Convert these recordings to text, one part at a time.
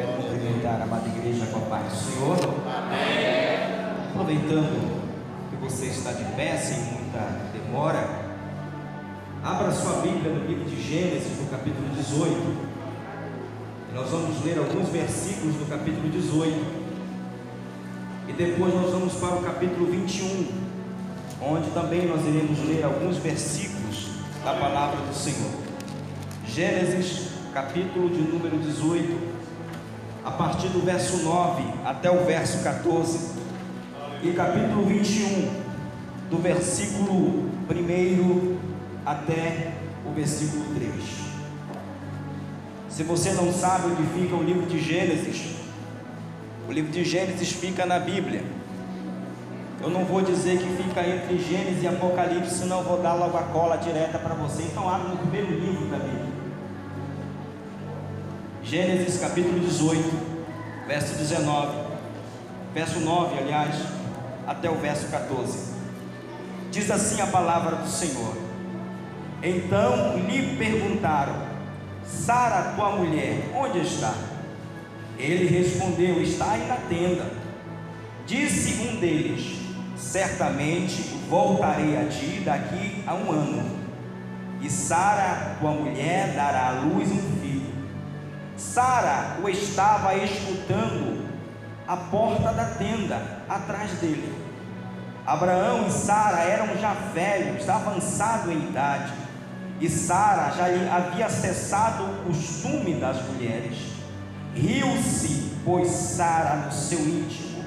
Quero cumprimentar a amada igreja com a paz do Senhor. Amém. Aproveitando que você está de pé sem muita demora, abra sua Bíblia no livro de Gênesis, no capítulo 18. E nós vamos ler alguns versículos do capítulo 18. E depois nós vamos para o capítulo 21, onde também nós iremos ler alguns versículos da palavra do Senhor. Gênesis, capítulo de número 18, a partir do verso 9 até o verso 14, e capítulo 21, do versículo 1 até o versículo 3. Se você não sabe onde fica o livro de Gênesis, o livro de Gênesis fica na Bíblia. Eu não vou dizer que fica entre Gênesis e Apocalipse, eu vou dar logo a cola direta para você. Então abra no primeiro livro. Gênesis capítulo 18, verso 19, verso 9, aliás, até o verso 14. Diz assim a palavra do Senhor: Então lhe perguntaram: Sara, tua mulher, onde está? Ele respondeu: Está aí na tenda. Disse um deles: Certamente voltarei a ti daqui a um ano, e Sara, tua mulher, dará à luz um Sara o estava escutando à porta da tenda, atrás dele. Abraão e Sara eram já velhos, avançados em idade, e Sara já havia cessado o costume das mulheres. Riu-se, pois Sara no seu íntimo,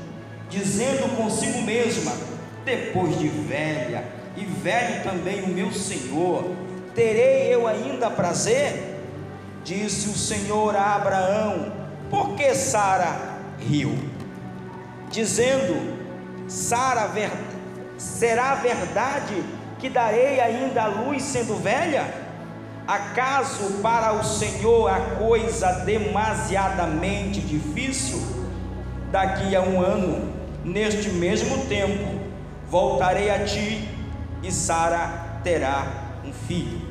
dizendo consigo mesma: Depois de velha, e velho também o meu senhor, terei eu ainda prazer? Disse o Senhor a Abraão: Por que Sara riu? Dizendo: Sara, ver... será verdade que darei ainda a luz sendo velha? Acaso para o Senhor a coisa demasiadamente difícil? Daqui a um ano, neste mesmo tempo, voltarei a ti e Sara terá um filho.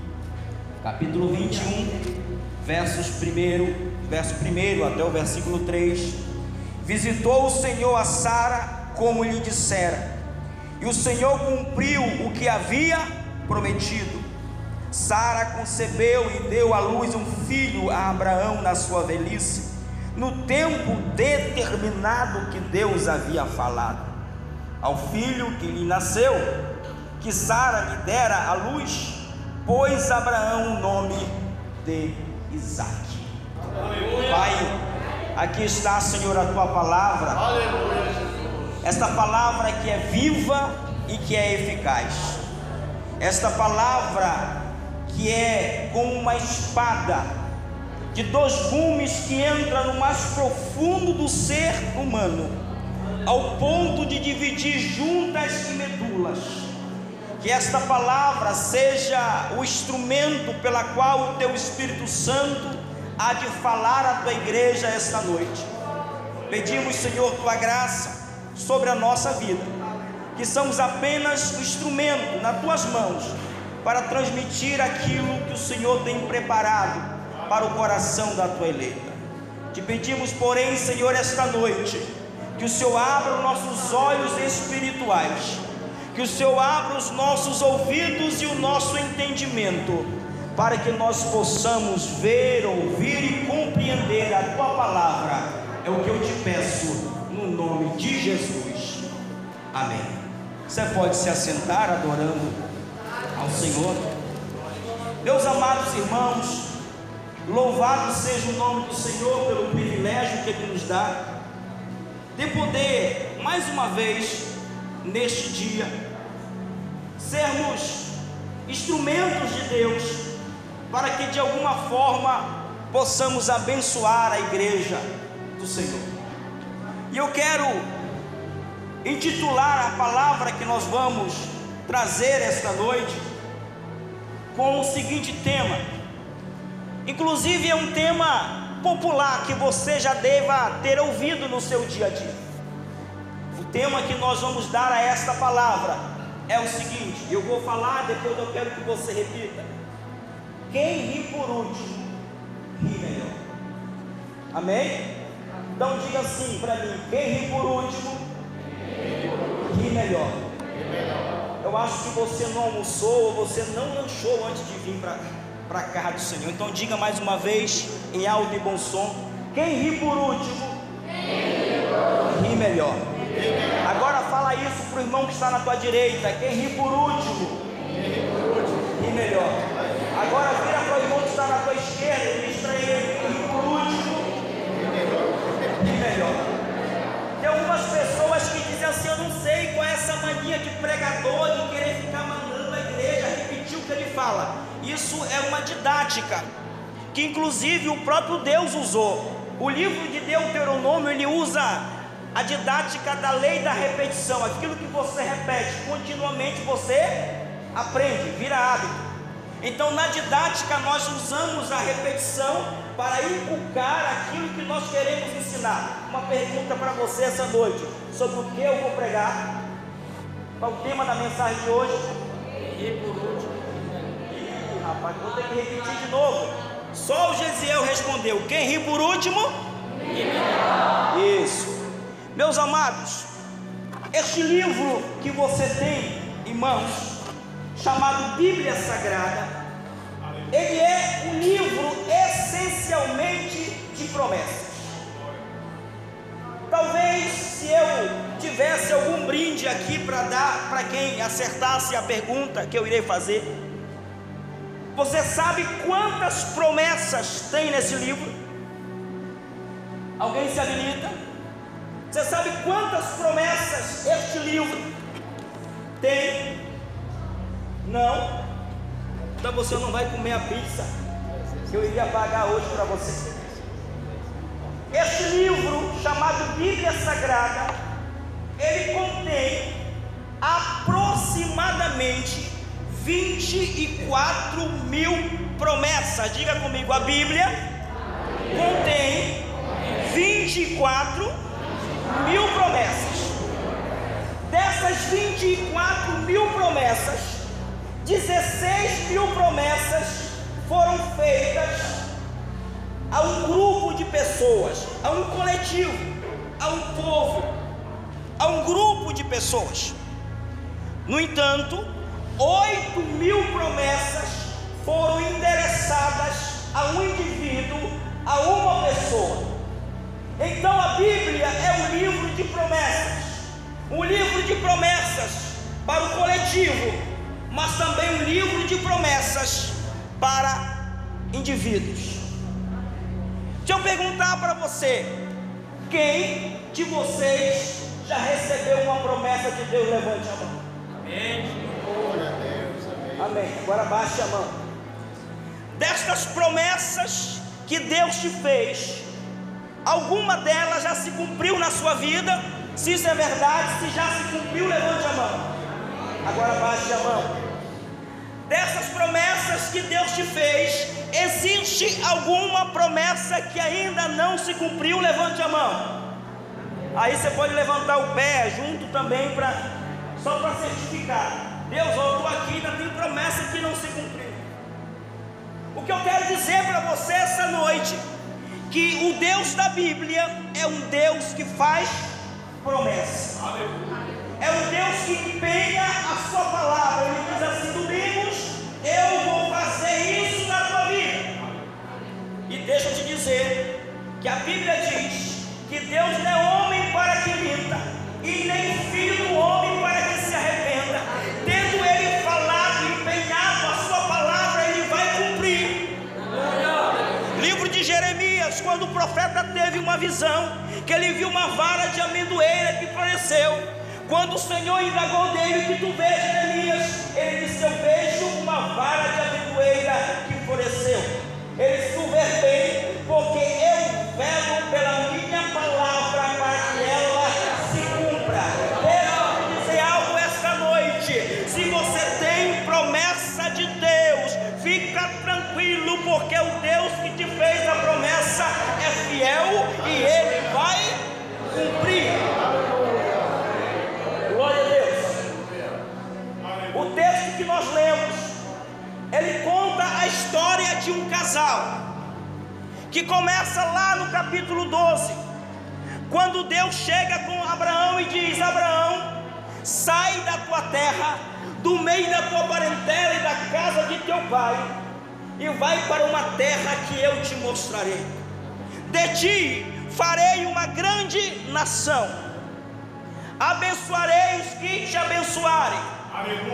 Capítulo 21 versos 1, verso 1 até o versículo 3. Visitou o Senhor a Sara como lhe dissera, e o Senhor cumpriu o que havia prometido. Sara concebeu e deu à luz um filho a Abraão na sua velhice, no tempo determinado que Deus havia falado. Ao filho que lhe nasceu, que Sara lhe dera à luz, pôs Abraão o nome de Isaac. Pai, aqui está, Senhor, a tua palavra. Esta palavra que é viva e que é eficaz. Esta palavra que é como uma espada de dois gumes que entra no mais profundo do ser humano, ao ponto de dividir juntas e medulas que esta palavra seja o instrumento pela qual o teu Espírito Santo há de falar à tua igreja esta noite. Pedimos, Senhor, tua graça sobre a nossa vida, que somos apenas o instrumento nas tuas mãos para transmitir aquilo que o Senhor tem preparado para o coração da tua eleita. Te pedimos, porém, Senhor, esta noite, que o Senhor abra os nossos olhos espirituais que o Senhor abra os nossos ouvidos e o nosso entendimento, para que nós possamos ver, ouvir e compreender a tua palavra. É o que eu te peço, no nome de Jesus. Amém. Você pode se assentar adorando ao Senhor. Meus amados irmãos, louvado seja o nome do Senhor pelo privilégio que Ele nos dá de poder, mais uma vez, neste dia, sermos instrumentos de Deus, para que de alguma forma possamos abençoar a igreja do Senhor. E eu quero intitular a palavra que nós vamos trazer esta noite com o seguinte tema. Inclusive é um tema popular que você já deva ter ouvido no seu dia a dia. Tema que nós vamos dar a esta palavra é o seguinte: eu vou falar, depois eu quero que você repita. Quem ri por último, ri melhor. Amém? Então diga assim para mim: quem ri por último, ri melhor. Eu acho que você não almoçou ou você não lanchou antes de vir para a casa do Senhor. Então diga mais uma vez, em alto e bom som: quem ri por último, ri melhor. Agora fala isso para o irmão que está na tua direita: quem ri por último, ri melhor. Agora vira para o irmão que está na tua esquerda e diz para ele: ri por último, ri melhor. Tem algumas pessoas que dizem assim: Eu não sei qual é essa mania de pregador de querer ficar mandando a igreja repetir o que ele fala. Isso é uma didática que, inclusive, o próprio Deus usou. O livro de Deuteronômio ele usa a didática da lei da repetição. Aquilo que você repete continuamente você aprende, vira hábito. Então, na didática, nós usamos a repetição para inculcar aquilo que nós queremos ensinar. Uma pergunta para você essa noite: sobre o que eu vou pregar? Qual o tema da mensagem de hoje? E por último, Ih, rapaz, vou ter que repetir de novo. Só o Gesiel respondeu: Quem ri por último? Isso, meus amados. Este livro que você tem em mãos chamado Bíblia Sagrada, ele é um livro essencialmente de promessas. Talvez se eu tivesse algum brinde aqui para dar para quem acertasse a pergunta que eu irei fazer, você sabe quantas promessas tem nesse livro? Alguém se habilita? Você sabe quantas promessas este livro tem? Não. Então você não vai comer a pizza que eu iria pagar hoje para você. Este livro, chamado Bíblia Sagrada, ele contém aproximadamente 24 mil promessas. Diga comigo, a Bíblia contém 24 mil promessas. Dessas 24 mil promessas, 16 mil promessas foram feitas a um grupo de pessoas, a um coletivo, a um povo, a um grupo de pessoas. No entanto, 8 mil promessas foram endereçadas a um de promessas, um livro de promessas para o coletivo, mas também um livro de promessas para indivíduos. Deixa eu perguntar para você: quem de vocês já recebeu uma promessa de Deus? Levante a mão. Amém. Amém. Agora baixe a mão. Destas promessas que Deus te fez, alguma delas já se cumpriu na sua vida? Se isso é verdade, se já se cumpriu, levante a mão. Agora baixe a mão. Dessas promessas que Deus te fez, existe alguma promessa que ainda não se cumpriu? Levante a mão. Aí você pode levantar o pé junto também para só para certificar. Deus, eu estou aqui, ainda tem promessa que não se cumpriu. O que eu quero dizer para você essa noite, que o Deus da Bíblia é um Deus que faz promessa. É um Deus que empenha a sua palavra. Ele diz assim: Domingos, eu vou fazer isso na tua vida. E deixa eu te dizer que a Bíblia diz que Deus não é homem para que minta, e nem filho do homem para que se arrependa. Quando o profeta teve uma visão, que ele viu uma vara de amendoeira que floresceu. Quando o Senhor indagou dele, que tu vês, Jeremias, ele disse: Eu vejo uma vara de amendoeira que floresceu. Ele disse: Tu vês bem, casal, que começa lá no capítulo 12, Quando Deus chega com Abraão e diz: Abraão, sai da tua terra, do meio da tua parentela e da casa de teu pai, e vai para uma terra que eu te mostrarei. De ti farei uma grande nação, abençoarei os que te abençoarem,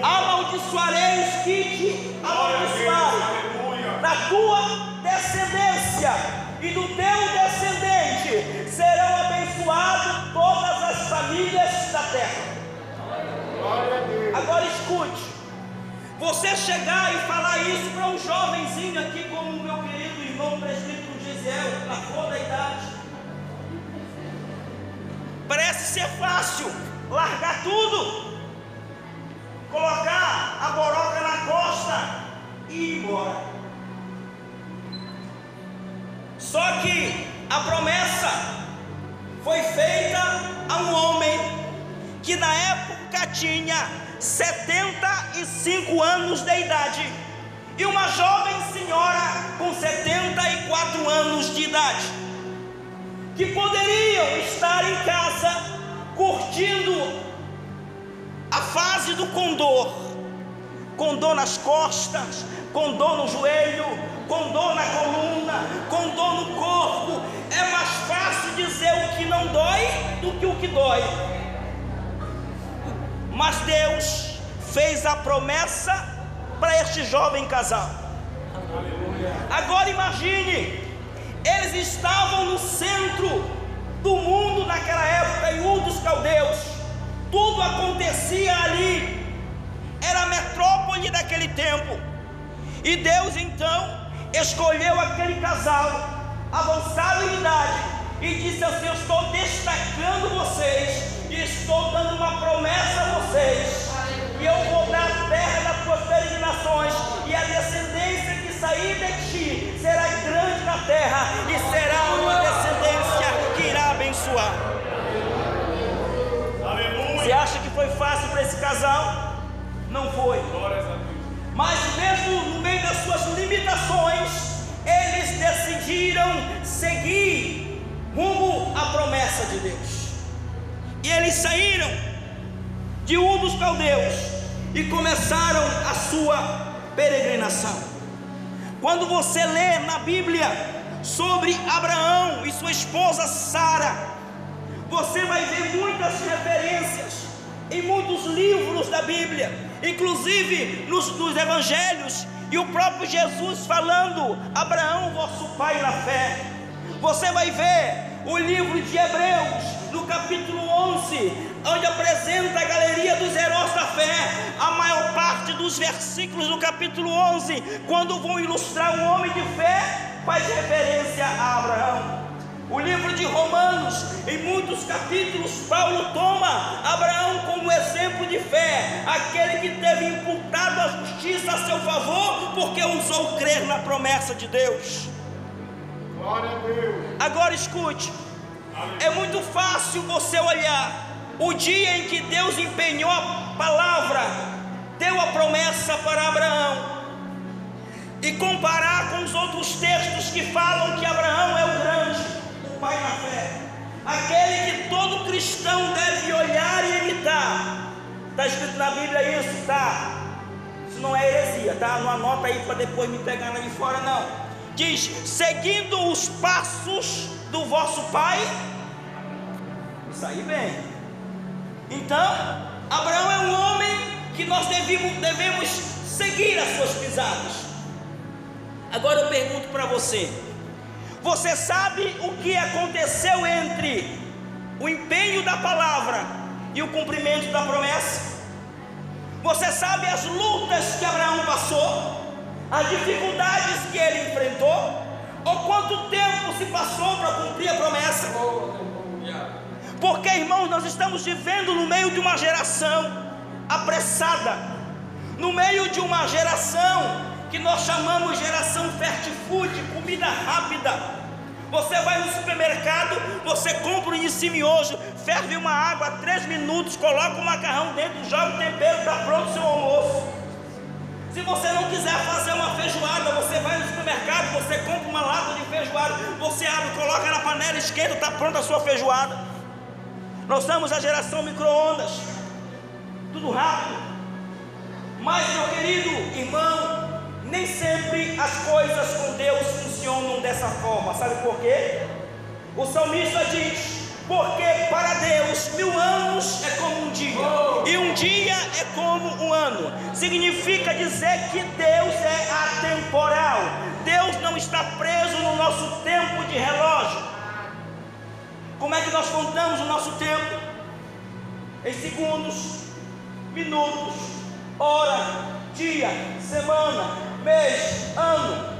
amaldiçoarei os que te amaldiçoarem, na tua descendência e do teu descendente serão abençoadas todas as famílias da terra. Agora escute, você chegar e falar isso para um jovenzinho aqui, como o meu querido irmão presbítero Gisel, na flor da idade, Parece ser fácil largar tudo, colocar a boroca na costa e ir embora. Só que a promessa foi feita a um homem que na época tinha 75 anos de idade e uma jovem senhora com 74 anos de idade que poderiam estar em casa curtindo a fase do condor, com dor nas costas, com dor no joelho, com dor na coluna, com dor no corpo. É mais fácil dizer o que não dói do que o que dói. Mas Deus fez a promessa para este jovem casal. Agora imagine eles estavam no centro do mundo naquela época, em Ur dos Caldeus. Tudo acontecia ali. Era a metrópole daquele tempo. E Deus então escolheu aquele casal avançado em idade e disse assim: Eu estou destacando vocês e estou dando uma promessa a vocês. E eu vou dar a terra das tuas peregrinações e a descendência que sair de ti será grande na terra e será uma descendência que irá abençoar. Aleluia. Você acha que foi fácil para esse casal? Não foi. Mas mesmo no suas limitações, eles decidiram seguir rumo à promessa de Deus. E eles saíram de um dos caldeus e começaram a sua peregrinação. Quando você lê na Bíblia sobre Abraão e sua esposa Sara, você vai ver muitas referências em muitos livros da Bíblia, inclusive nos, nos evangelhos, e o próprio Jesus falando: Abraão, vosso pai na fé. Você vai ver o livro de Hebreus, no capítulo 11, onde apresenta a galeria dos heróis da fé. A maior parte dos versículos do capítulo 11, quando vão ilustrar um homem de fé, faz referência a Abraão. O livro de Romanos, em muitos capítulos, Paulo toma Abraão como exemplo de fé, aquele que teve imputado a justiça a seu favor, porque ousou crer na promessa de Deus. Glória a Deus. Agora escute, é muito fácil você olhar o dia em que Deus empenhou a palavra, deu a promessa para Abraão, e comparar com os outros textos que falam que Abraão é o grande, pai na fé, aquele que todo cristão deve olhar e imitar. Está escrito na Bíblia isso, tá? Isso não é heresia, tá? Não anota aí para depois me pegar lá de fora, não. Diz: seguindo os passos do vosso pai, isso aí bem. Então, Abraão é um homem que nós devemos, devemos seguir as suas pisadas. Agora eu pergunto para você: você sabe o que aconteceu entre o empenho da palavra e o cumprimento da promessa? Você sabe as lutas que Abraão passou, as dificuldades que ele enfrentou, ou quanto tempo se passou para cumprir a promessa? Porque, irmãos, nós estamos vivendo no meio de uma geração apressada, no meio de uma geração que nós chamamos geração fast food, comida rápida. Você vai no supermercado, você compra um de miojo, ferve uma água, três minutos, coloca o macarrão dentro, joga o tempero, está pronto o seu almoço. Se você não quiser fazer uma feijoada, você vai no supermercado, você compra uma lata de feijoada, você abre, coloca na panela, esquenta, está pronta a sua feijoada. Nós somos a geração micro-ondas, tudo rápido. Mas, meu querido irmão, nem sempre as coisas com Deus funcionam dessa forma. Sabe por quê? O salmista diz: porque para Deus mil anos é como um dia, e um dia é como um ano. Significa dizer que Deus é atemporal. Deus não está preso no nosso tempo de relógio. Como é que nós contamos o nosso tempo? Em segundos, minutos, hora, dia, semana, mês, ano.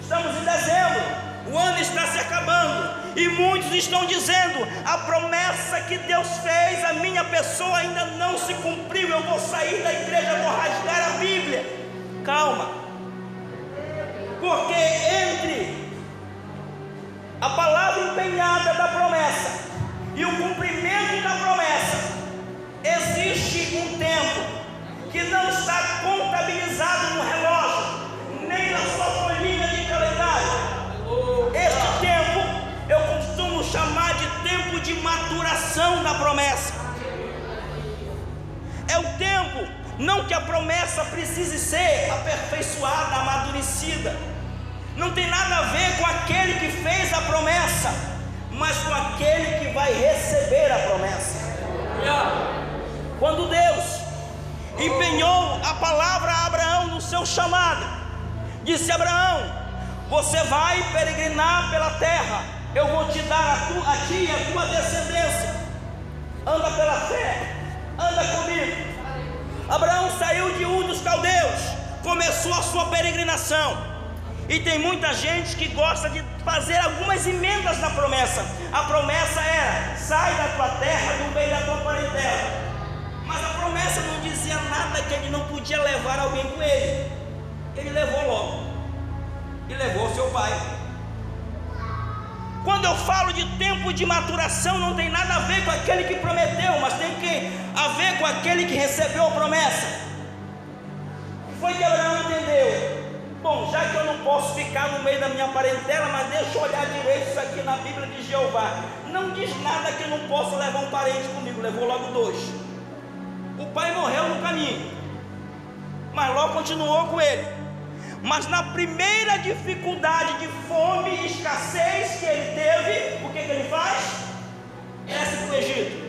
Estamos em dezembro. O ano está se acabando e muitos estão dizendo: a promessa que Deus fez, a minha pessoa ainda não se cumpriu. Eu vou sair da igreja, vou rasgar a Bíblia. Calma, porque entre a palavra empenhada da promessa e o cumprimento da promessa, existe um tempo que não está contabilizado no relógio, na sua de calendário. Este tempo eu costumo chamar de tempo de maturação da promessa. É o tempo, não que a promessa precise ser aperfeiçoada, amadurecida. Não tem nada a ver com aquele que fez a promessa, mas com aquele que vai receber a promessa. Quando Deus empenhou a palavra a Abraão no seu chamado, disse: Abraão, você vai peregrinar pela terra, eu vou te dar a, tu, a ti e a tua descendência. Anda pela fé, anda comigo. Abraão saiu de um dos caldeus, começou a sua peregrinação. E tem muita gente que gosta de fazer algumas emendas na promessa. A promessa era: sai da tua terra, do meio da tua parentela. Mas a promessa não dizia nada que ele não podia levar alguém com ele. Ele levou logo e levou seu pai. Quando eu falo de tempo de maturação, não tem nada a ver com aquele que prometeu, mas tem que a ver com aquele que recebeu a promessa. Foi que Abraão entendeu. Bom, já que eu não posso ficar no meio da minha parentela, mas deixa eu olhar direito isso aqui na Bíblia de Jeová. Não diz nada que eu não posso levar um parente comigo, levou logo dois. O pai morreu no caminho, mas logo continuou com ele. Mas na primeira dificuldade de fome e escassez que ele teve, o que, que ele faz? Desce para o Egito.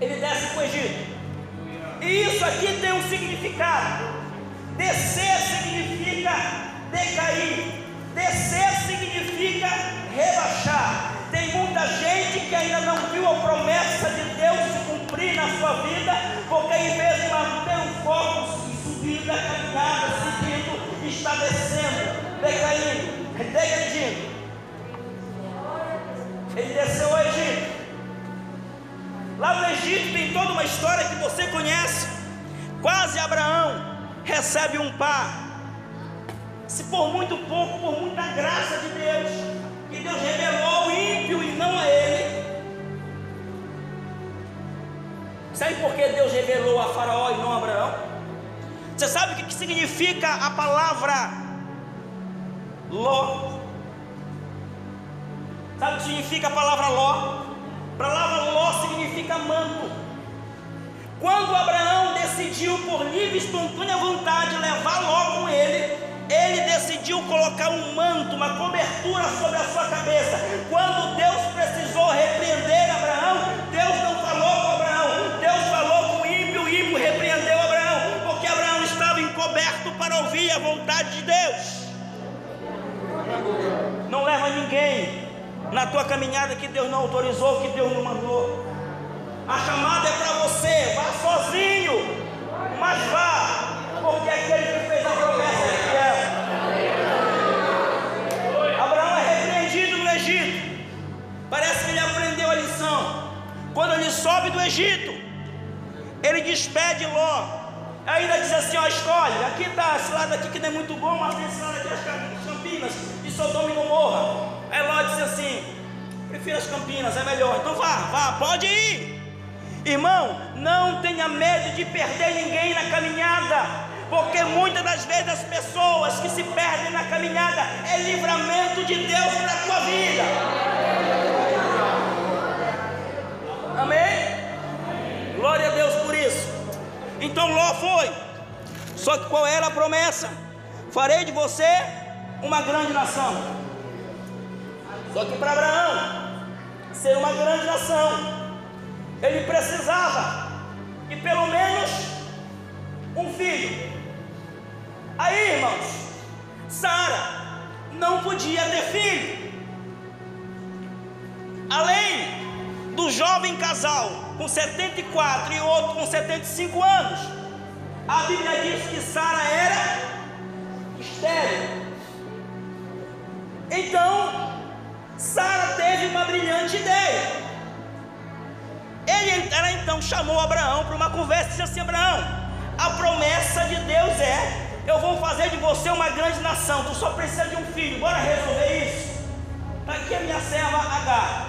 Ele desce para o Egito. E isso aqui tem um significado. Descer significa decair. Descer significa rebaixar. Tem muita gente que ainda não viu a promessa de Deus se cumprir na sua vida, porque em vez de manter o foco subida, caminhada, seguindo, está descendo, decaindo, degredindo. Ele desceu ao Egito. Lá no Egito tem toda uma história que você conhece. Quase Abraão recebe um par. Se por muito pouco, por muita graça de Deus, que Deus revelou ao ímpio e não a ele. Sabe por que Deus revelou a Faraó e não a Abraão? Você sabe o que significa a palavra Ló? Sabe o que significa a palavra Ló? A palavra Ló significa manto. Quando Abraão decidiu por livre e espontânea vontade levar Ló com ele, ele decidiu colocar um manto, uma cobertura sobre a sua cabeça. Quando Deus precisou repreender Abraão, ouvir a vontade de Deus. Não leva ninguém na tua caminhada que Deus não autorizou, que Deus não mandou. A chamada é para você, vá sozinho, mas vá, porque aquele que fez a promessa é fiel. Abraão é repreendido no Egito. Parece que ele aprendeu a lição. Quando ele sobe do Egito, ele despede Ló Ainda diz assim, ó, escolhe, aqui está esse lado aqui que não é muito bom, mas tem esse lado aqui as Campinas, e Sodoma e Gomorra. Aí é Ló diz assim, prefiro as Campinas, é melhor. Então vá, vá, pode ir. Irmão, não tenha medo de perder ninguém na caminhada, porque muitas das vezes as pessoas que se perdem na caminhada é livramento de Deus para a tua vida. Amém? Glória a Deus por isso. Então Ló foi. Só que qual era a promessa? Farei de você uma grande nação. Só que para Abraão ser uma grande nação, ele precisava de pelo menos um filho. Aí, irmãos, Sara não podia ter filho. Além do jovem casal com 74 e outro com 75 anos, a Bíblia diz que Sara era estéril. Então, Sara teve uma brilhante ideia. Ele ela então chamou Abraão para uma conversa e disse assim: Abraão, a promessa de Deus é: eu vou fazer de você uma grande nação. Tu só precisa de um filho. Bora resolver isso. Está aqui a minha serva H.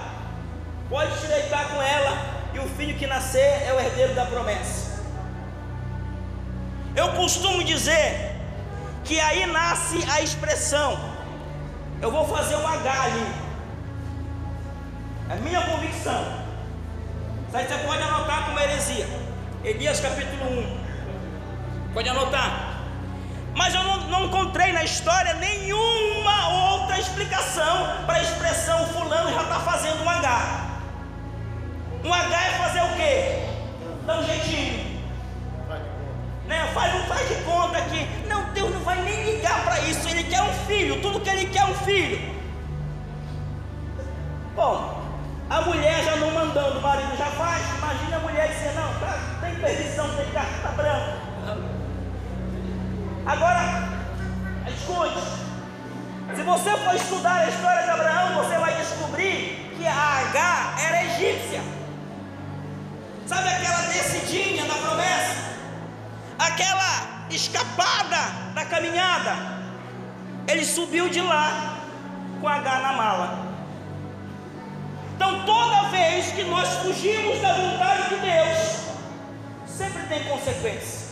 Pode te deitar com ela e o filho que nascer é o herdeiro da promessa. Eu costumo dizer que aí nasce a expressão: eu vou fazer um H ali. É minha convicção. Isso aí você pode anotar como heresia. Elias capítulo 1. Pode anotar. Mas eu não, não encontrei na história nenhuma outra explicação para a expressão fulano já está fazendo um H. Um H é fazer o quê? Dá um jeitinho. Né? Faz, não faz de conta que. Não, Deus não vai nem ligar para isso. Ele quer um filho. Tudo que ele quer é um filho. Bom, a mulher já não mandando, o marido já faz. Imagina a mulher dizer: Não, tá, tem perdição, tem carta branca. Agora, escute: se você for estudar a história de Abraão, você vai descobrir que a H era egípcia. Sabe aquela descidinha da promessa? Aquela escapada da caminhada? Ele subiu de lá com H na mala. Então, toda vez que nós fugimos da vontade de Deus, sempre tem consequências.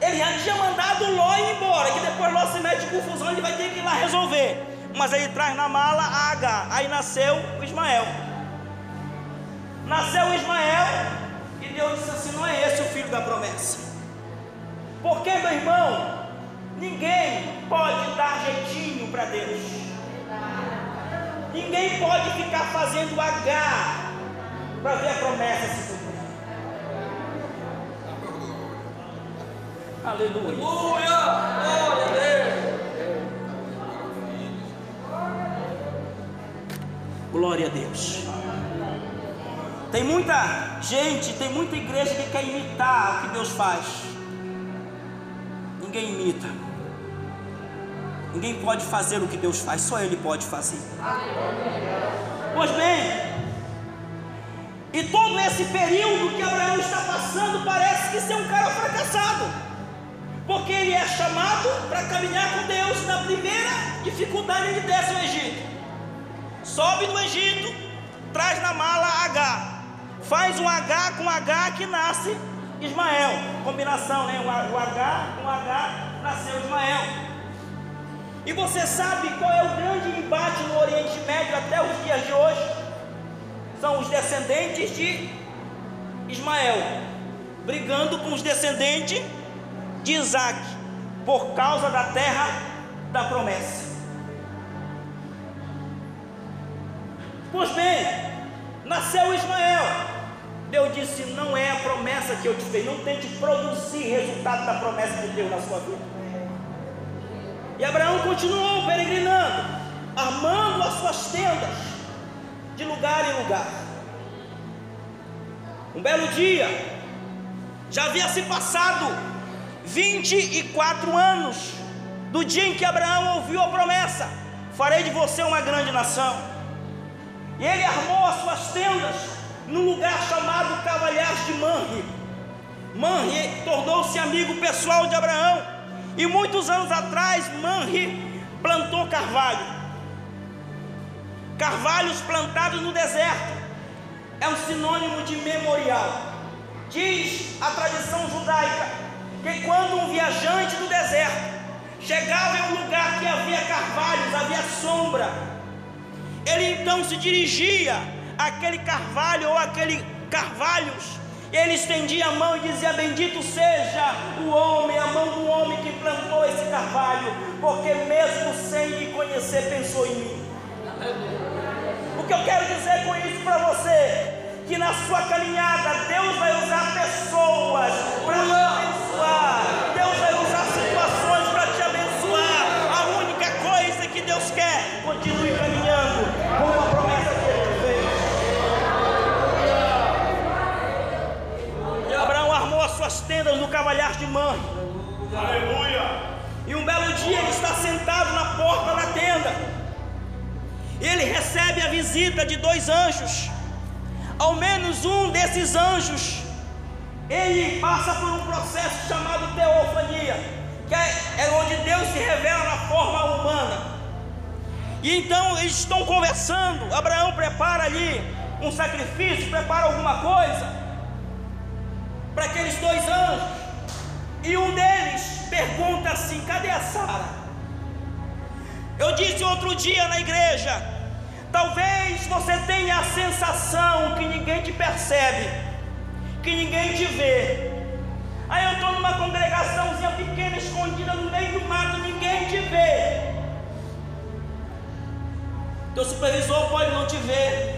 Ele já tinha mandado Ló ir embora, que depois Ló se mete em confusão, ele vai ter que ir lá resolver. Mas aí traz na mala a H. Aí nasceu o Ismael. Nasceu o Ismael e Deus disse assim: não é esse o filho da promessa. Porque, meu irmão, ninguém pode dar jeitinho para Deus. Ninguém pode ficar fazendo H para ver a promessa se Aleluia. Aleluia. Glória a Deus. Glória a Deus. Tem muita gente, tem muita igreja que quer imitar o que Deus faz. Ninguém imita. Ninguém pode fazer o que Deus faz, só Ele pode fazer. Pois bem, e todo esse período que Abraão está passando parece que ser um cara fracassado. Porque ele é chamado para caminhar com Deus. Na primeira dificuldade, ele desce o Egito. Sobe no Egito, traz na mala H. Faz um H com H que nasce Ismael. Combinação, né? O H com H nasceu Ismael. E você sabe qual é o grande embate no Oriente Médio até os dias de hoje? São os descendentes de Ismael brigando com os descendentes de Isaac, por causa da terra da promessa. Pois bem, nasceu Ismael. Deus disse: Não é a promessa que eu te fiz, não tente produzir resultado da promessa de Deus na sua vida. E Abraão continuou peregrinando, armando as suas tendas de lugar em lugar. Um belo dia, já havia se passado 24 anos do dia em que Abraão ouviu a promessa: farei de você uma grande nação. E ele armou as suas tendas num lugar chamado Cavalhares de Manre. Manre tornou-se amigo pessoal de Abraão. E muitos anos atrás, Manre plantou carvalho. Carvalhos plantados no deserto é um sinônimo de memorial. Diz a tradição judaica que quando um viajante do deserto chegava em um lugar que havia carvalhos, havia sombra, ele então se dirigia àquele carvalho ou aquele carvalhos, Ele estendia a mão e dizia: Bendito seja o homem, a mão do homem que plantou esse carvalho, porque mesmo sem me conhecer, pensou em mim. O que eu quero dizer com isso para você? Que na sua caminhada, Deus vai usar pessoas para te abençoar, Deus vai usar situações para te abençoar. A única coisa que Deus quer, continue caminhando suas tendas no cavalhar de mãe. Aleluia! E um belo dia ele está sentado na porta da tenda ele recebe a visita de dois anjos. Ao menos um desses anjos, ele passa por um processo chamado teofania, que é, é onde Deus se revela na forma humana. E então eles estão conversando. Abraão prepara ali um sacrifício, prepara alguma coisa para aqueles dois anjos. E um deles pergunta assim: cadê a Sara? Eu disse outro dia na igreja: talvez você tenha a sensação que ninguém te percebe, que ninguém te vê. Aí eu estou numa congregaçãozinha pequena, escondida no meio do mato, ninguém te vê. Teu supervisor pode não te ver.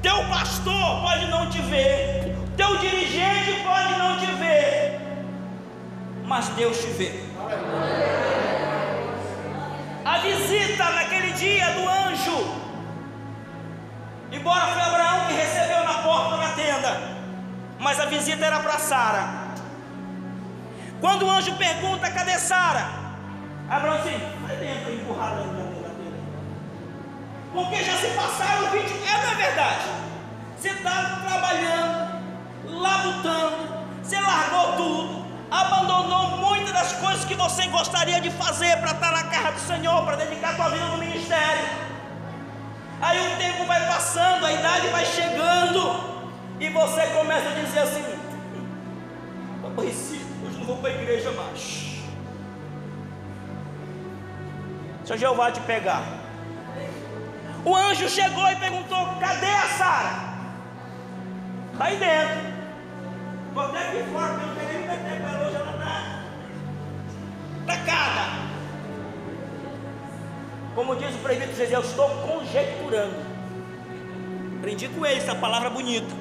Teu pastor pode não te ver. Teu dirigente pode não te ver. Mas Deus te vê. A visita naquele dia do anjo, embora foi Abraão que recebeu na porta da tenda, mas a visita era para Sara. Quando o anjo pergunta: cadê Sara? Abraão assim, vai dentro empurrada tenda. Porque já se passaram 20 É, não é verdade? Você está trabalhando, labutando, você largou tudo abandonou muitas das coisas que você gostaria de fazer para estar na casa do Senhor, para dedicar sua vida no ministério. Aí o tempo vai passando, a idade vai chegando, e você começa a dizer assim: aborrecido, hoje não vou para a igreja mais. Deixa Jeová te pegar. O anjo chegou e perguntou: cadê a Sara? Está aí dentro. Vou até aqui fora, eu não queria me meter ela hoje, ela está tacada. Como diz o presbítero Jesus, eu estou conjecturando. Aprendi com ele essa palavra bonita.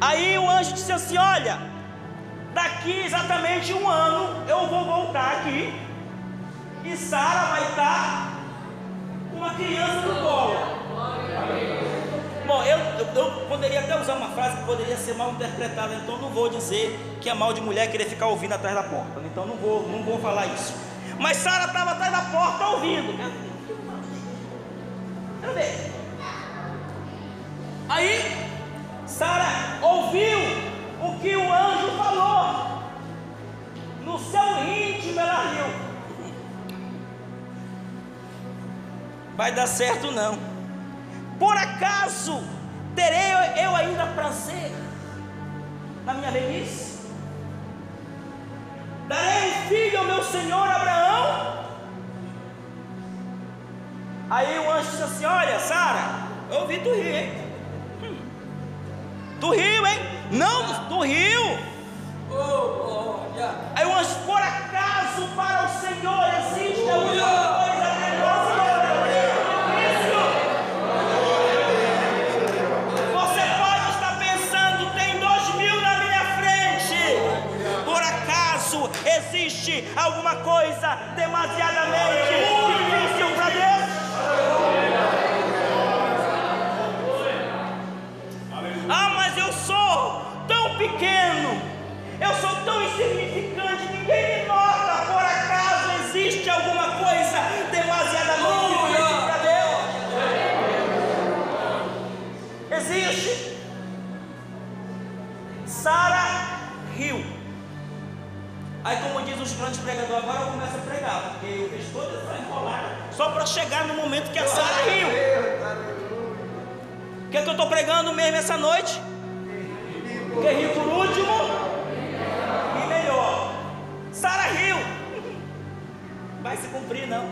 Aí o anjo disse assim: Olha, daqui exatamente um ano eu vou voltar aqui e Sara vai estar com uma criança no colo. Bom, eu, eu, eu, poderia até usar uma frase que poderia ser mal interpretada, então não vou dizer que é mal de mulher querer ficar ouvindo atrás da porta. Então não vou, não vou falar isso. Mas Sara estava atrás da porta ouvindo. Quero ver. Aí Sara ouviu o que o anjo falou. No seu íntimo ela riu. Vai dar certo não. Por acaso terei eu ainda prazer na minha velhice? Darei um filho ao meu senhor Abraão? Aí o anjo disse assim: Olha, Sara, eu ouvi tu rir, hein? Hum. Tu riu, hein? Não, tu riu. Oh, oh, yeah. Aí o anjo, por acaso para o Senhor existe alguma coisa existe alguma coisa demasiadamente difícil para Deus? Ah, mas eu sou tão pequeno, eu sou tão insignificante, ninguém me nota. Por acaso existe alguma coisa demasiadamente difícil para Deus? Existe. Sara. Aí, como diz os grandes pregadores, agora eu começo a pregar, porque eu fiz toda essa enrolada só para chegar no momento que a Sara riu. O que, é que eu estou pregando mesmo essa noite? Que riu por último e melhor. Sara riu. Vai se cumprir, não.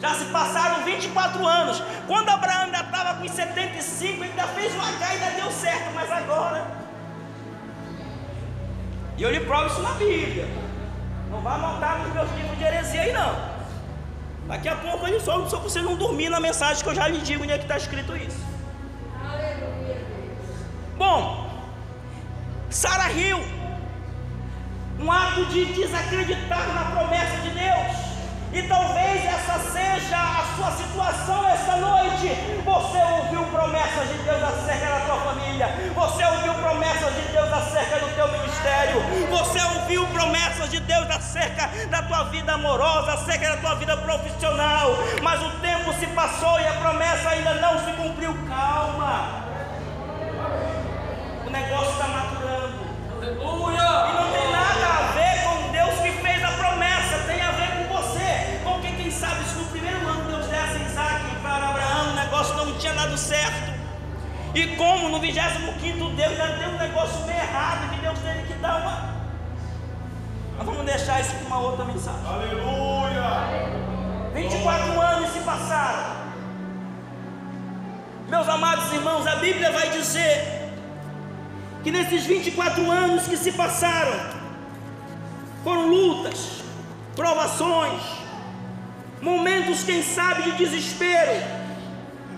Já se passaram 24 anos. Quando Abraão ainda estava com 75, ele ainda fez uma H e ainda deu certo, mas agora. E eu lhe provo isso na Bíblia. Não vai anotar nos meus livros de heresia aí não. Daqui a pouco ele só, só você não dormir na mensagem que eu já lhe digo onde é que está escrito isso. Bom, Sara riu. Um ato de desacreditar na promessa de Deus. E talvez essa seja a sua situação esta noite. Você ouviu promessas de Deus acerca da tua família. Você ouviu promessas de Deus acerca do teu ministério. Você ouviu promessas de Deus acerca da tua vida amorosa, acerca da tua vida profissional. Mas o tempo se passou e a promessa ainda não se cumpriu. Calma. O negócio está maturando. Aleluia. E não tem 25 Deus já deu um negócio meio errado, que Deus teve que dar uma. Mas vamos deixar isso para uma outra mensagem. Aleluia! 24 anos se passaram. Meus amados irmãos, a Bíblia vai dizer que nesses 24 anos que se passaram, foram lutas, provações, momentos, quem sabe, de desespero,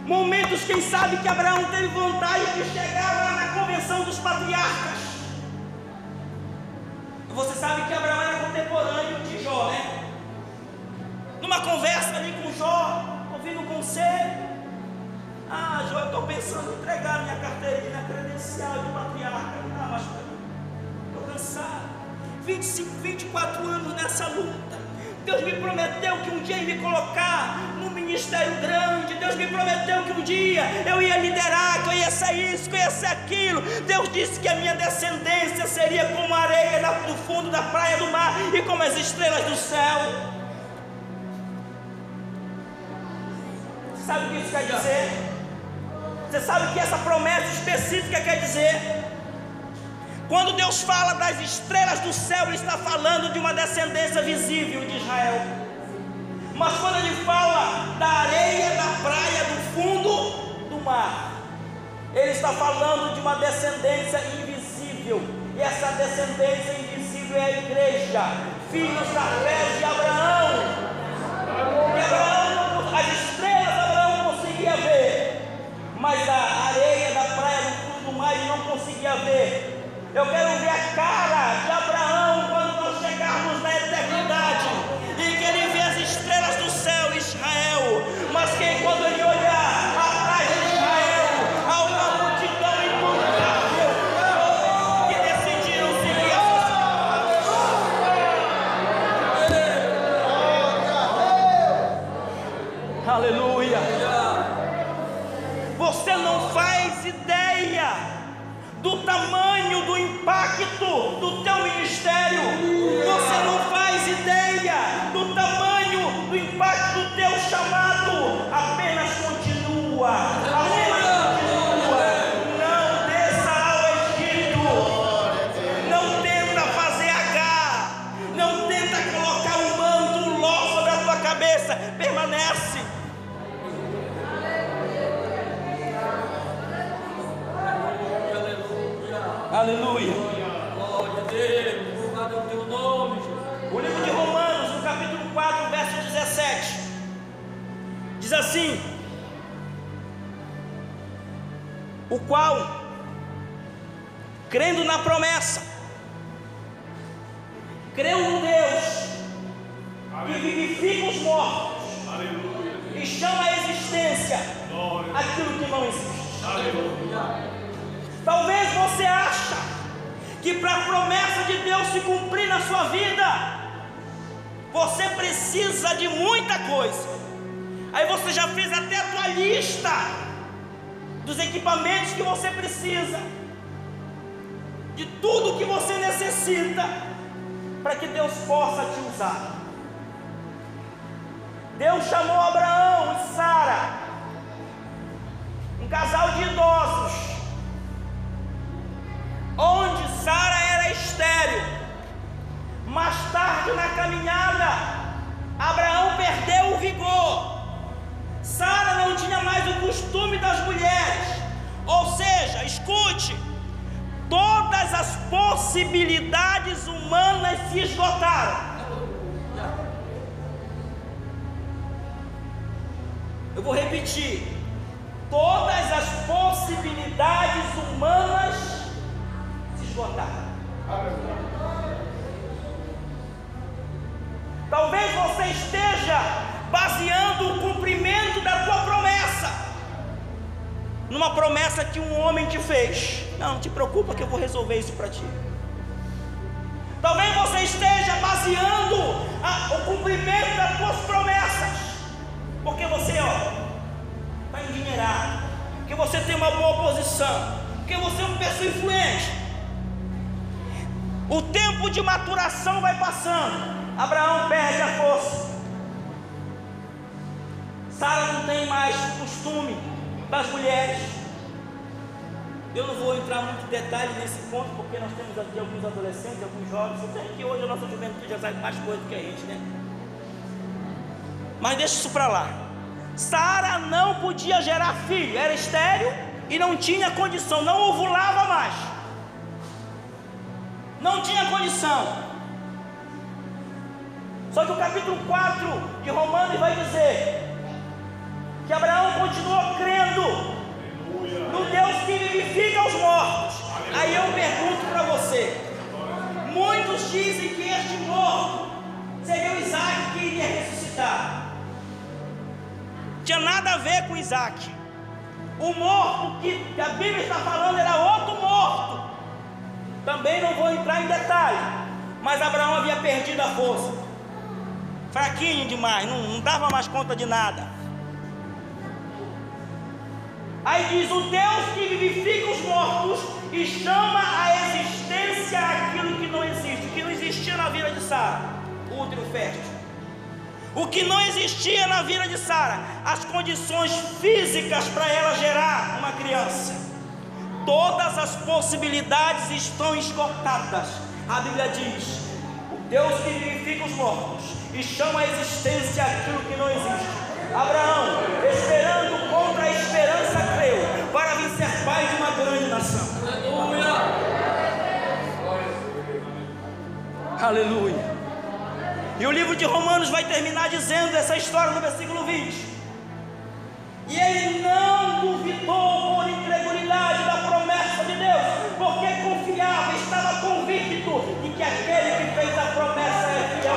momentos, quem sabe, que Abraão teve vontade de chegar lá na convenção dos patriarcas. Você sabe que Abraão era contemporâneo de Jó, né? Numa conversa ali com Jó, ouvindo um conselho. Ah, Jó, eu estou pensando em entregar minha carteirinha credencial de patriarca. Ah, mas estou cansado. 25, 24 anos nessa luta. Deus me prometeu que um dia ia me colocar ministério grande. Deus me prometeu que um dia eu ia liderar, que eu ia ser isso, que eu ia ser aquilo. Deus disse que a minha descendência seria como a areia do fundo da praia do mar e como as estrelas do céu. Sabe o que isso quer dizer? Você sabe o que essa promessa específica quer dizer? Quando Deus fala das estrelas do céu, Ele está falando de uma descendência visível de Israel. Está falando de uma descendência invisível. E essa descendência invisível é a igreja, filhos da fé de Abraão. E Abraão, as estrelas Abraão conseguia ver, mas a areia da praia do fundo do mar não conseguia ver. Eu quero ver a cara assim: O qual, crendo na promessa, creu no Deus que vivifica os mortos Aleluia. e chama à existência Glória. aquilo que não existe. Aleluia. Talvez você acha que para a promessa de Deus se cumprir na sua vida, você precisa de muita coisa. Aí você já fez até a tua lista dos equipamentos que você precisa, de tudo que você necessita para que Deus possa te usar. Deus chamou Abraão e Sara, um casal de idosos, onde Sara era estéril. Mais tarde na caminhada, Abraão perdeu o vigor Sara não tinha mais o costume das mulheres. Ou seja, escute, todas as possibilidades humanas se esgotaram. Eu vou repetir. Todas as possibilidades humanas se esgotaram. Talvez você esteja baseando o cumprimento da tua promessa numa promessa que um homem te fez. Não, não te preocupa que eu vou resolver isso para ti. Talvez você esteja baseando a, o cumprimento das tuas promessas, porque você, ó, está endinheirado, porque você tem uma boa posição, porque você é uma pessoa influente. O tempo de maturação vai passando. Abraão perde a força. Sara não tem mais costume das mulheres. Eu não vou entrar muito em detalhe nesse ponto, porque nós temos aqui alguns adolescentes, alguns jovens. Tem que hoje a nossa juventude já sabe mais coisa do que a gente, né? Mas deixa isso para lá. Sara não podia gerar filho, era estéreo e não tinha condição, não ovulava mais. Não tinha condição. Só que o capítulo 4 de Romanos vai dizer que Abraão continuou crendo no Deus que vivifica os mortos. Aí eu pergunto para você: muitos dizem que este morto seria o Isaac que iria ressuscitar. Tinha nada a ver com Isaac. O morto que a Bíblia está falando era outro morto. Também não vou entrar em detalhe, mas Abraão havia perdido a força fraquinho demais, não, não dava mais conta de nada. Aí diz: O Deus que vivifica os mortos e chama a existência aquilo que não existe, que não existia na vida de Sara, o útero fértil. O que não existia na vida de Sara, as condições físicas para ela gerar uma criança. Todas as possibilidades estão esgotadas. A Bíblia diz: O Deus que vivifica os mortos e chama a existência aquilo que não existe. Abraão, esperando Aleluia! E o livro de Romanos vai terminar dizendo essa história no versículo 20. E ele não duvidou por incredulidade da promessa de Deus, porque confiava, estava convicto de que aquele que fez a promessa é fiel.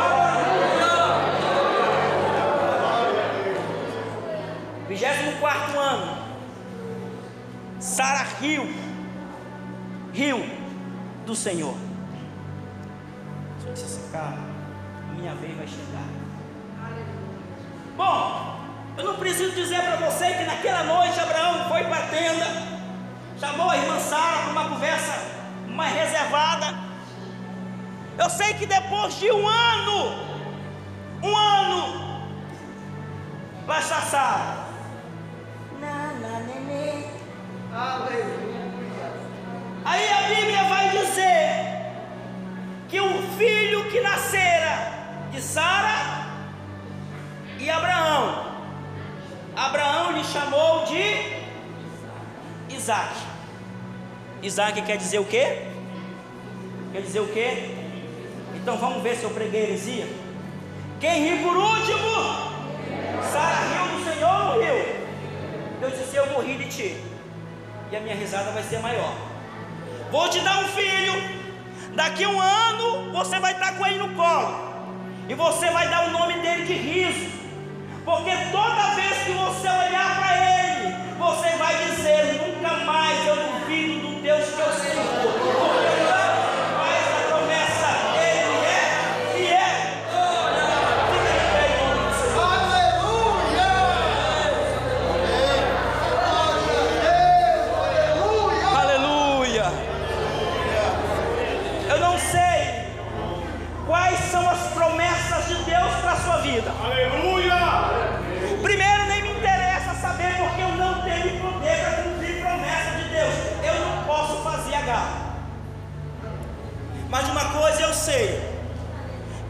24 ano, Sara riu, riu do Senhor. Assim, calma, minha vez vai chegar. Bom, eu não preciso dizer para você que naquela noite Abraão foi para a tenda, chamou a irmã Sara para uma conversa mais reservada. Eu sei que depois de um ano, um ano, vai Sara. Aí a Bíblia vai dizer que o filho que nascera de Sara e Abraão, Abraão lhe chamou de Isaac. Isaac quer dizer o quê? Quer dizer o quê? Então vamos ver se eu preguei heresia. Quem ri por último? Sara riu do Senhor ou riu? Deus disse: Eu morri de ti, e a minha risada vai ser maior. Vou te dar um filho. Daqui um ano você vai estar com ele no colo, e você vai dar o nome dele de riso, porque toda vez que você olhar para ele, você vai dizer: Nunca mais eu duvido do Deus que eu sirvo.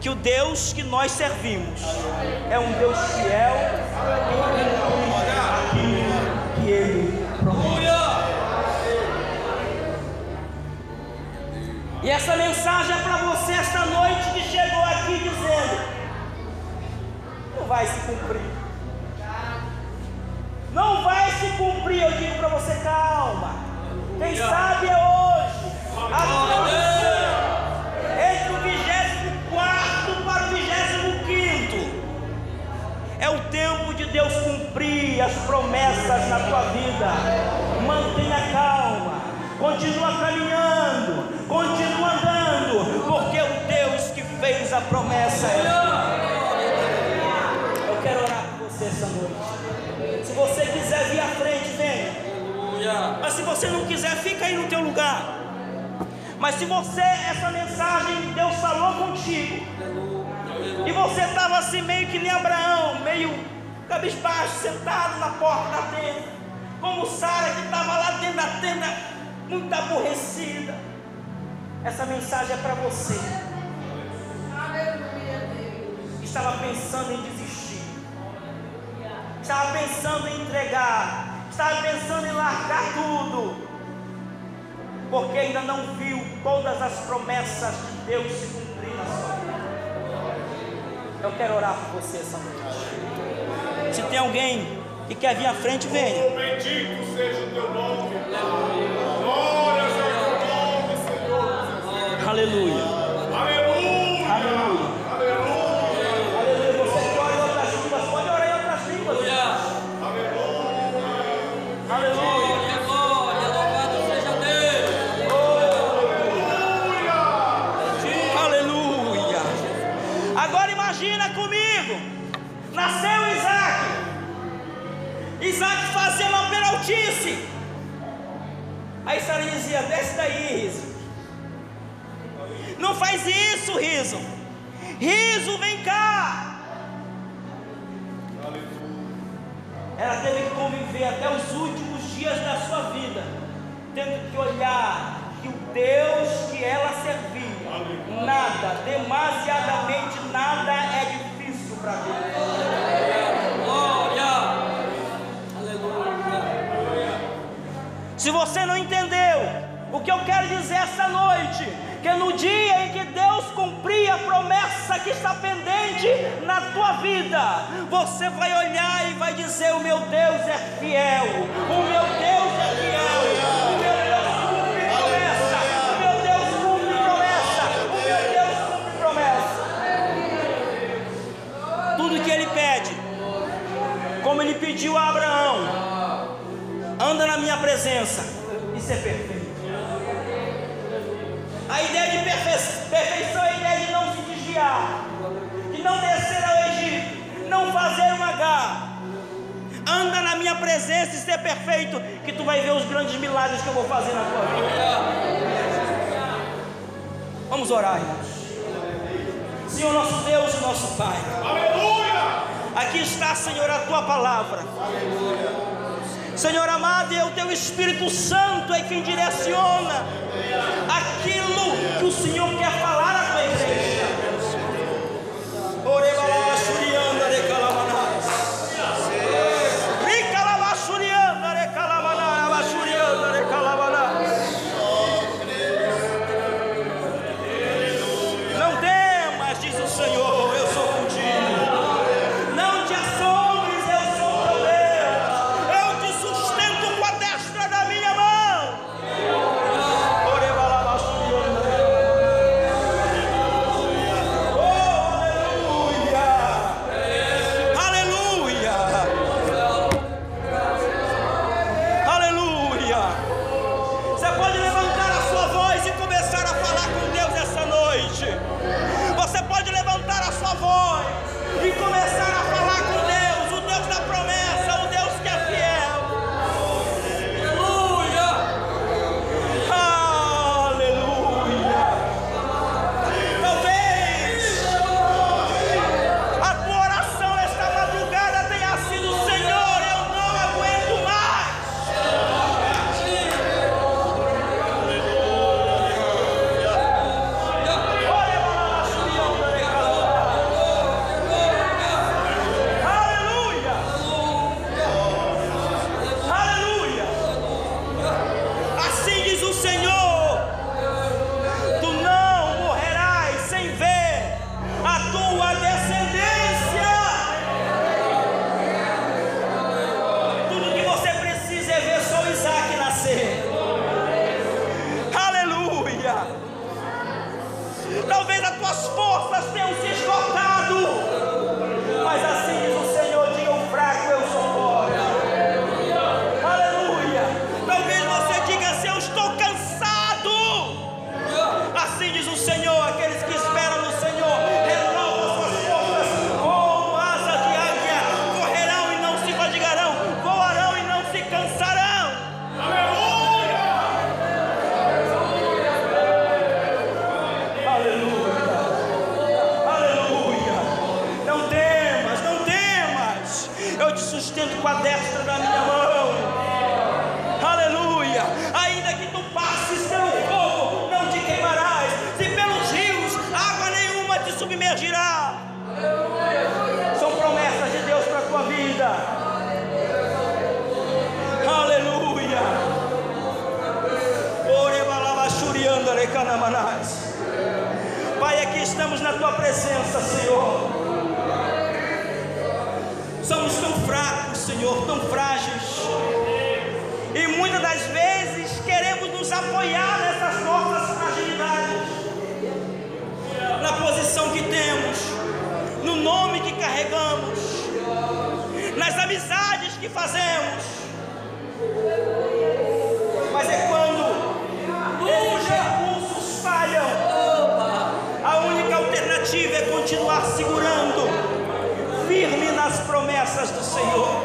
que o Deus que nós servimos é um Deus fiel e que Ele promete. E essa mensagem é para você esta noite que chegou aqui dizendo: não vai se cumprir. Não vai se cumprir, eu digo para você, calma. Quem sabe é hoje. Agora. As promessas na tua vida. Mantenha calma, continua caminhando, continua andando, porque o Deus que fez a promessa é Eu quero orar com você essa noite. Se você quiser vir à frente, venha. Mas se você não quiser, fica aí no teu lugar. Mas se você, essa mensagem, Deus falou contigo, e você estava assim, meio que nem Abraão, meio cabisbaixo, sentado na porta da tenda, como Sara que estava lá dentro da tenda, muito aborrecida. Essa mensagem é para você. Estava pensando em desistir, estava pensando em entregar, estava pensando em largar tudo porque ainda não viu todas as promessas de Deus se cumprir na sua vida. Eu quero orar por você essa noite. Se tem alguém que quer vir à frente, venha. Bendito seja o teu nome. Glória seja o nome, Senhor. Aleluia. Aleluia. Aleluia. Aleluia. Aleluia. Desce daí, riso. Não faz isso, riso. Riso, vem cá. Ela teve que conviver até os últimos dias da sua vida, tendo que olhar que o Deus que ela quero dizer essa noite, que no dia em que Deus cumprir a promessa que está pendente na tua vida, você vai olhar e vai dizer: O meu Deus é fiel, o meu Deus é fiel, o meu Deus cumpre promessa, o meu Deus cumpre promessa, o meu Deus cumpre promessa. Tudo que Ele pede, como Ele pediu a Abraão, anda na minha presença e ser perfeito. Presença e ser perfeito, que tu vai ver os grandes milagres que eu vou fazer na tua vida. Vamos orar, irmãos. Senhor nosso Deus e nosso Pai. Aleluia. Aqui está, Senhor, a tua palavra. Senhor amado, é o teu Espírito Santo é quem direciona aquilo que o Senhor quer falar na tua presença, Senhor. Somos tão fracos, Senhor, tão frágeis. E muitas das vezes queremos nos apoiar nessas nossas fragilidades, na posição que temos, no nome que carregamos, nas amizades que fazemos. Senhor.